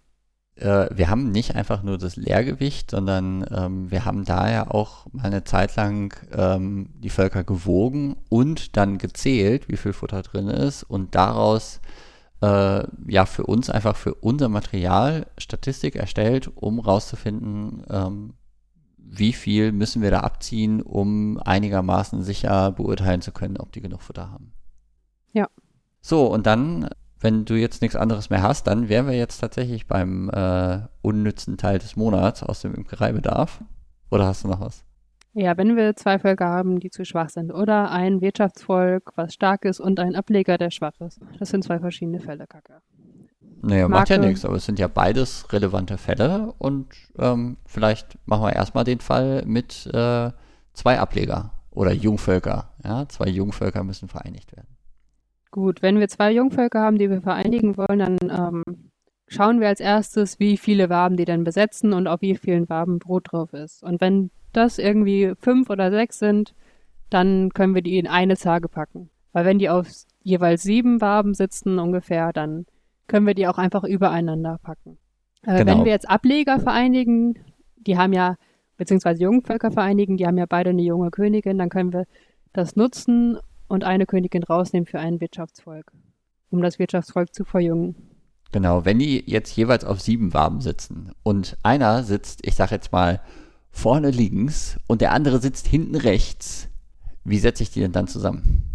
Äh, wir haben nicht einfach nur das Leergewicht, sondern ähm, wir haben daher auch mal eine Zeit lang ähm, die Völker gewogen und dann gezählt, wie viel Futter drin ist und daraus äh, ja für uns einfach für unser Material Statistik erstellt, um rauszufinden, ähm, wie viel müssen wir da abziehen, um einigermaßen sicher beurteilen zu können, ob die genug Futter haben. Ja. So, und dann, wenn du jetzt nichts anderes mehr hast, dann wären wir jetzt tatsächlich beim äh, unnützen Teil des Monats aus dem Imkereibedarf. Oder hast du noch was? Ja, wenn wir zwei Völker haben, die zu schwach sind oder ein Wirtschaftsvolk, was stark ist und ein Ableger, der schwach ist. Das sind zwei verschiedene Fälle, Kacke. Naja, macht ja nichts, aber es sind ja beides relevante Fälle und ähm, vielleicht machen wir erstmal den Fall mit äh, zwei Ableger oder Jungvölker. Ja, zwei Jungvölker müssen vereinigt werden. Gut, wenn wir zwei Jungvölker haben, die wir vereinigen wollen, dann ähm, schauen wir als erstes, wie viele Waben die denn besetzen und auf wie vielen Waben Brot drauf ist. Und wenn das irgendwie fünf oder sechs sind, dann können wir die in eine Zage packen. Weil wenn die auf jeweils sieben Waben sitzen ungefähr, dann können wir die auch einfach übereinander packen. Äh, genau. Wenn wir jetzt Ableger vereinigen, die haben ja, beziehungsweise Jungvölker vereinigen, die haben ja beide eine junge Königin, dann können wir das nutzen und eine Königin rausnehmen für ein Wirtschaftsvolk, um das Wirtschaftsvolk zu verjüngen. Genau, wenn die jetzt jeweils auf sieben Waben sitzen und einer sitzt, ich sag jetzt mal, vorne links und der andere sitzt hinten rechts, wie setze ich die denn dann zusammen?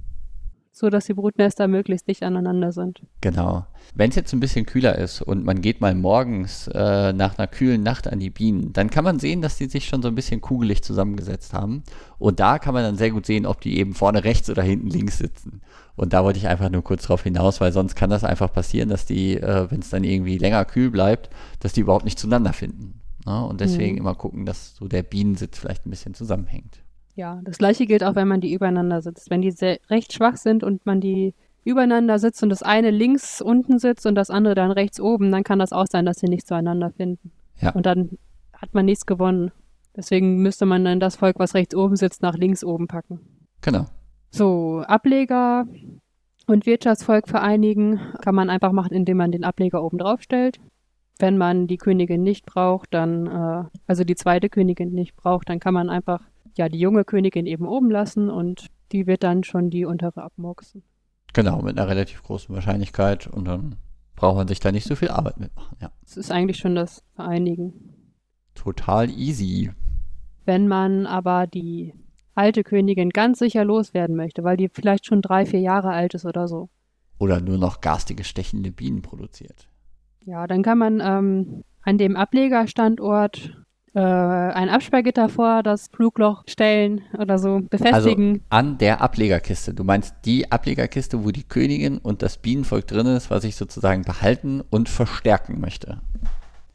So dass die Brutnester möglichst dicht aneinander sind. Genau. Wenn es jetzt ein bisschen kühler ist und man geht mal morgens äh, nach einer kühlen Nacht an die Bienen, dann kann man sehen, dass die sich schon so ein bisschen kugelig zusammengesetzt haben. Und da kann man dann sehr gut sehen, ob die eben vorne rechts oder hinten links sitzen. Und da wollte ich einfach nur kurz drauf hinaus, weil sonst kann das einfach passieren, dass die, äh, wenn es dann irgendwie länger kühl bleibt, dass die überhaupt nicht zueinander finden. Ne? Und deswegen mhm. immer gucken, dass so der Bienensitz vielleicht ein bisschen zusammenhängt. Ja, das gleiche gilt auch, wenn man die übereinander sitzt. Wenn die sehr, recht schwach sind und man die übereinander sitzt und das eine links unten sitzt und das andere dann rechts oben, dann kann das auch sein, dass sie nicht zueinander finden. Ja. Und dann hat man nichts gewonnen. Deswegen müsste man dann das Volk, was rechts oben sitzt, nach links oben packen. Genau. So, Ableger und Wirtschaftsvolk vereinigen kann man einfach machen, indem man den Ableger oben drauf stellt. Wenn man die Königin nicht braucht, dann, äh, also die zweite Königin nicht braucht, dann kann man einfach ja die junge Königin eben oben lassen und die wird dann schon die untere abmurksen. Genau, mit einer relativ großen Wahrscheinlichkeit und dann braucht man sich da nicht so viel Arbeit mitmachen, ja. Es ist eigentlich schon das Vereinigen. Total easy. Wenn man aber die alte Königin ganz sicher loswerden möchte, weil die vielleicht schon drei, vier Jahre alt ist oder so. Oder nur noch garstige, stechende Bienen produziert. Ja, dann kann man ähm, an dem Ablegerstandort äh, ein Absperrgitter vor das Flugloch stellen oder so befestigen. Also an der Ablegerkiste. Du meinst die Ablegerkiste, wo die Königin und das Bienenvolk drin ist, was ich sozusagen behalten und verstärken möchte.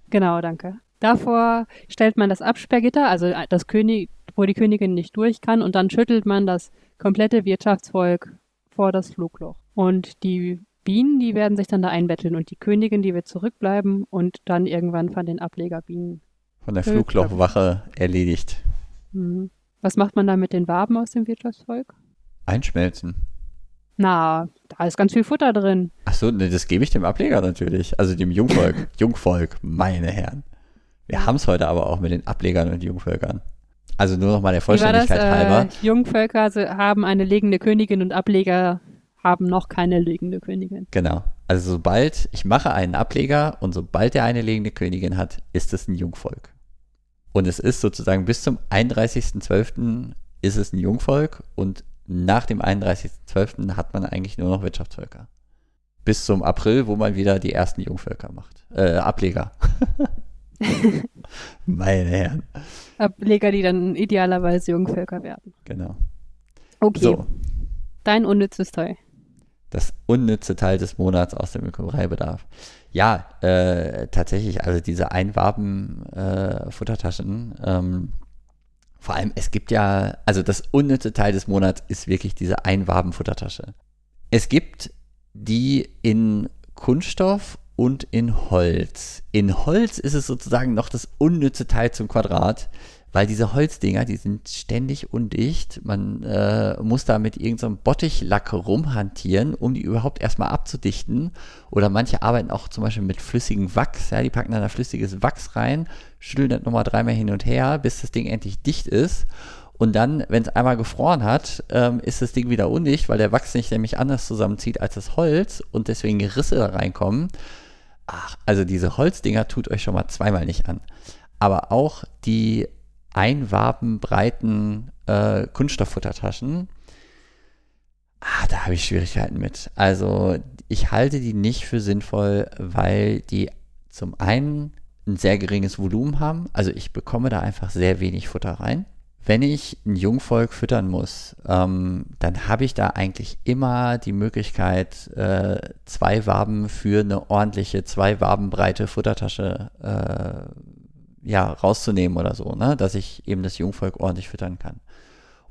Genau, danke. Davor stellt man das Absperrgitter, also das König, wo die Königin nicht durch kann, und dann schüttelt man das komplette Wirtschaftsvolk vor das Flugloch. Und die Bienen, die werden sich dann da einbetteln und die Königin, die wird zurückbleiben und dann irgendwann von den Ablegerbienen von der Fluglochwache erledigt. Mhm. Was macht man da mit den Waben aus dem Wirtschaftsvolk? Einschmelzen. Na, da ist ganz viel Futter drin. Ach so, ne, das gebe ich dem Ableger natürlich. Also dem Jungvolk. Jungvolk, meine Herren. Wir haben es heute aber auch mit den Ablegern und Jungvölkern. Also nur noch mal der Vollständigkeit das, halber. Äh, Jungvölker haben eine legende Königin und Ableger haben noch keine legende Königin. Genau. Also sobald ich mache einen Ableger und sobald er eine legende Königin hat, ist es ein Jungvolk. Und es ist sozusagen bis zum 31.12. ist es ein Jungvolk und nach dem 31.12. hat man eigentlich nur noch Wirtschaftsvölker. Bis zum April, wo man wieder die ersten Jungvölker macht. Äh, Ableger. Meine Herren. Ableger, die dann idealerweise Jungvölker werden. Genau. Okay. So. Dein unnützes Teil das unnütze Teil des Monats aus dem Ökoreibedarf. Ja, äh, tatsächlich, also diese Einwaben-Futtertaschen, äh, ähm, vor allem, es gibt ja, also das unnütze Teil des Monats ist wirklich diese Einwaben-Futtertasche. Es gibt die in Kunststoff und in Holz. In Holz ist es sozusagen noch das unnütze Teil zum Quadrat, weil diese Holzdinger, die sind ständig undicht. Man äh, muss da mit irgendeinem so Bottichlack rumhantieren, um die überhaupt erstmal abzudichten. Oder manche arbeiten auch zum Beispiel mit flüssigem Wachs. Ja, die packen dann da flüssiges Wachs rein, schütteln das nochmal dreimal hin und her, bis das Ding endlich dicht ist. Und dann, wenn es einmal gefroren hat, ähm, ist das Ding wieder undicht, weil der Wachs sich nämlich anders zusammenzieht als das Holz und deswegen Risse da reinkommen. Ach, also diese Holzdinger tut euch schon mal zweimal nicht an. Aber auch die einwabenbreiten äh, Kunststofffuttertaschen, ah, da habe ich Schwierigkeiten mit. Also ich halte die nicht für sinnvoll, weil die zum einen ein sehr geringes Volumen haben. Also ich bekomme da einfach sehr wenig Futter rein wenn ich ein Jungvolk füttern muss, ähm, dann habe ich da eigentlich immer die Möglichkeit, äh, zwei Waben für eine ordentliche, zwei Waben breite Futtertasche äh, ja, rauszunehmen oder so, ne? dass ich eben das Jungvolk ordentlich füttern kann.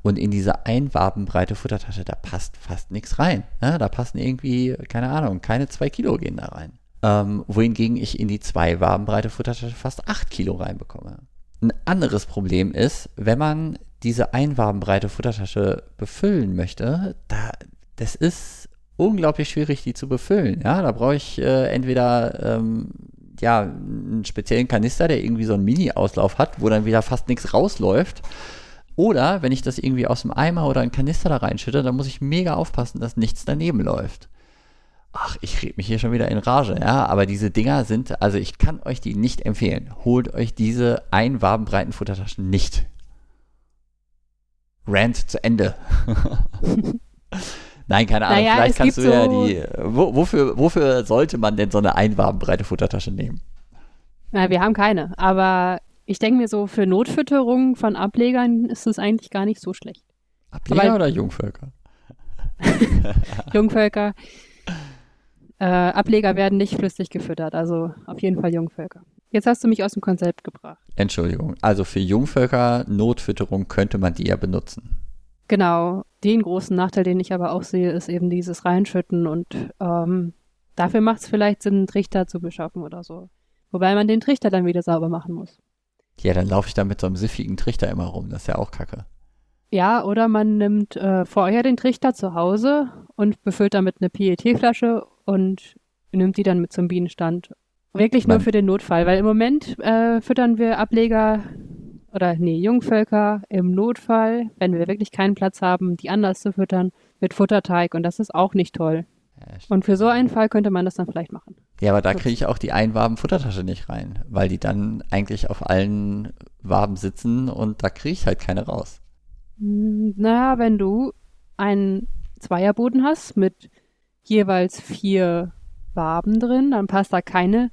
Und in diese einwabenbreite Futtertasche, da passt fast nichts rein. Ne? Da passen irgendwie, keine Ahnung, keine zwei Kilo gehen da rein. Ähm, wohingegen ich in die zwei wabenbreite Futtertasche fast acht Kilo reinbekomme. Ein anderes Problem ist, wenn man diese einwabenbreite Futtertasche befüllen möchte, da, das ist unglaublich schwierig, die zu befüllen. Ja, da brauche ich äh, entweder ähm, ja, einen speziellen Kanister, der irgendwie so einen Mini-Auslauf hat, wo dann wieder fast nichts rausläuft. Oder wenn ich das irgendwie aus dem Eimer oder einen Kanister da reinschütte, dann muss ich mega aufpassen, dass nichts daneben läuft. Ach, ich rede mich hier schon wieder in Rage, ja, aber diese Dinger sind, also ich kann euch die nicht empfehlen. Holt euch diese einwabenbreiten Futtertaschen nicht. Rant zu Ende. Nein, keine Ahnung, naja, vielleicht kannst du ja so die, wo, wofür, wofür sollte man denn so eine einwabenbreite Futtertasche nehmen? Na, wir haben keine, aber ich denke mir so, für Notfütterung von Ablegern ist es eigentlich gar nicht so schlecht. Ableger Weil, oder Jungvölker? Jungvölker. Äh, Ableger werden nicht flüssig gefüttert, also auf jeden Fall Jungvölker. Jetzt hast du mich aus dem Konzept gebracht. Entschuldigung. Also für Jungvölker Notfütterung könnte man die ja benutzen. Genau. Den großen Nachteil, den ich aber auch sehe, ist eben dieses Reinschütten und ähm, dafür macht es vielleicht Sinn, einen Trichter zu beschaffen oder so. Wobei man den Trichter dann wieder sauber machen muss. Ja, dann laufe ich da mit so einem siffigen Trichter immer rum. Das ist ja auch kacke. Ja, oder man nimmt äh, vorher den Trichter zu Hause und befüllt damit eine PET-Flasche und nimmt die dann mit zum Bienenstand. Wirklich nur für den Notfall, weil im Moment äh, füttern wir Ableger oder nee, Jungvölker im Notfall, wenn wir wirklich keinen Platz haben, die anders zu füttern, mit Futterteig und das ist auch nicht toll. Ja, und für so einen Fall könnte man das dann vielleicht machen. Ja, aber da kriege ich auch die Einwaben-Futtertasche nicht rein, weil die dann eigentlich auf allen Waben sitzen und da kriege ich halt keine raus. Hm, naja, wenn du einen Zweierboden hast mit jeweils vier Waben drin, dann passt da keine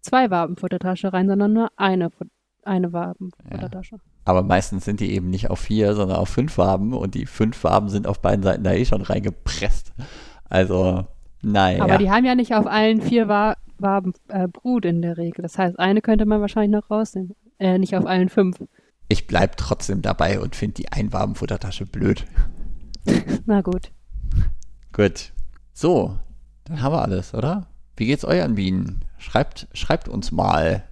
zwei Wabenfuttertasche rein, sondern nur eine, eine Wabenfuttertasche. Ja. Aber meistens sind die eben nicht auf vier, sondern auf fünf Waben und die fünf Waben sind auf beiden Seiten da eh schon reingepresst. Also, naja. Aber die haben ja nicht auf allen vier Wa Waben äh, Brut in der Regel. Das heißt, eine könnte man wahrscheinlich noch rausnehmen. Äh, nicht auf allen fünf. Ich bleib trotzdem dabei und finde die Einwabenfuttertasche blöd. Na gut. Gut. So, dann haben wir alles, oder? Wie geht's euren Bienen? Schreibt, schreibt uns mal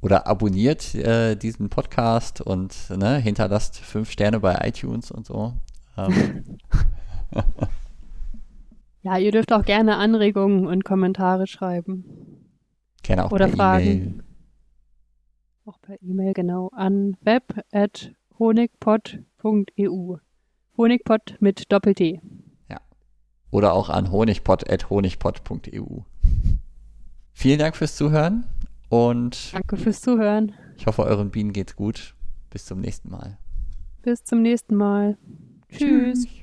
oder abonniert äh, diesen Podcast und ne, hinterlasst fünf Sterne bei iTunes und so. Ähm. ja, ihr dürft auch gerne Anregungen und Kommentare schreiben. Gerne auch oder per Fragen. E-Mail. Auch per E-Mail, genau, an web.honigpot.eu. Honigpot mit Doppel-T. Oder auch an honigpot.honigpot.eu. Vielen Dank fürs Zuhören und Danke fürs Zuhören. Ich hoffe, euren Bienen geht's gut. Bis zum nächsten Mal. Bis zum nächsten Mal. Tschüss. Tschüss.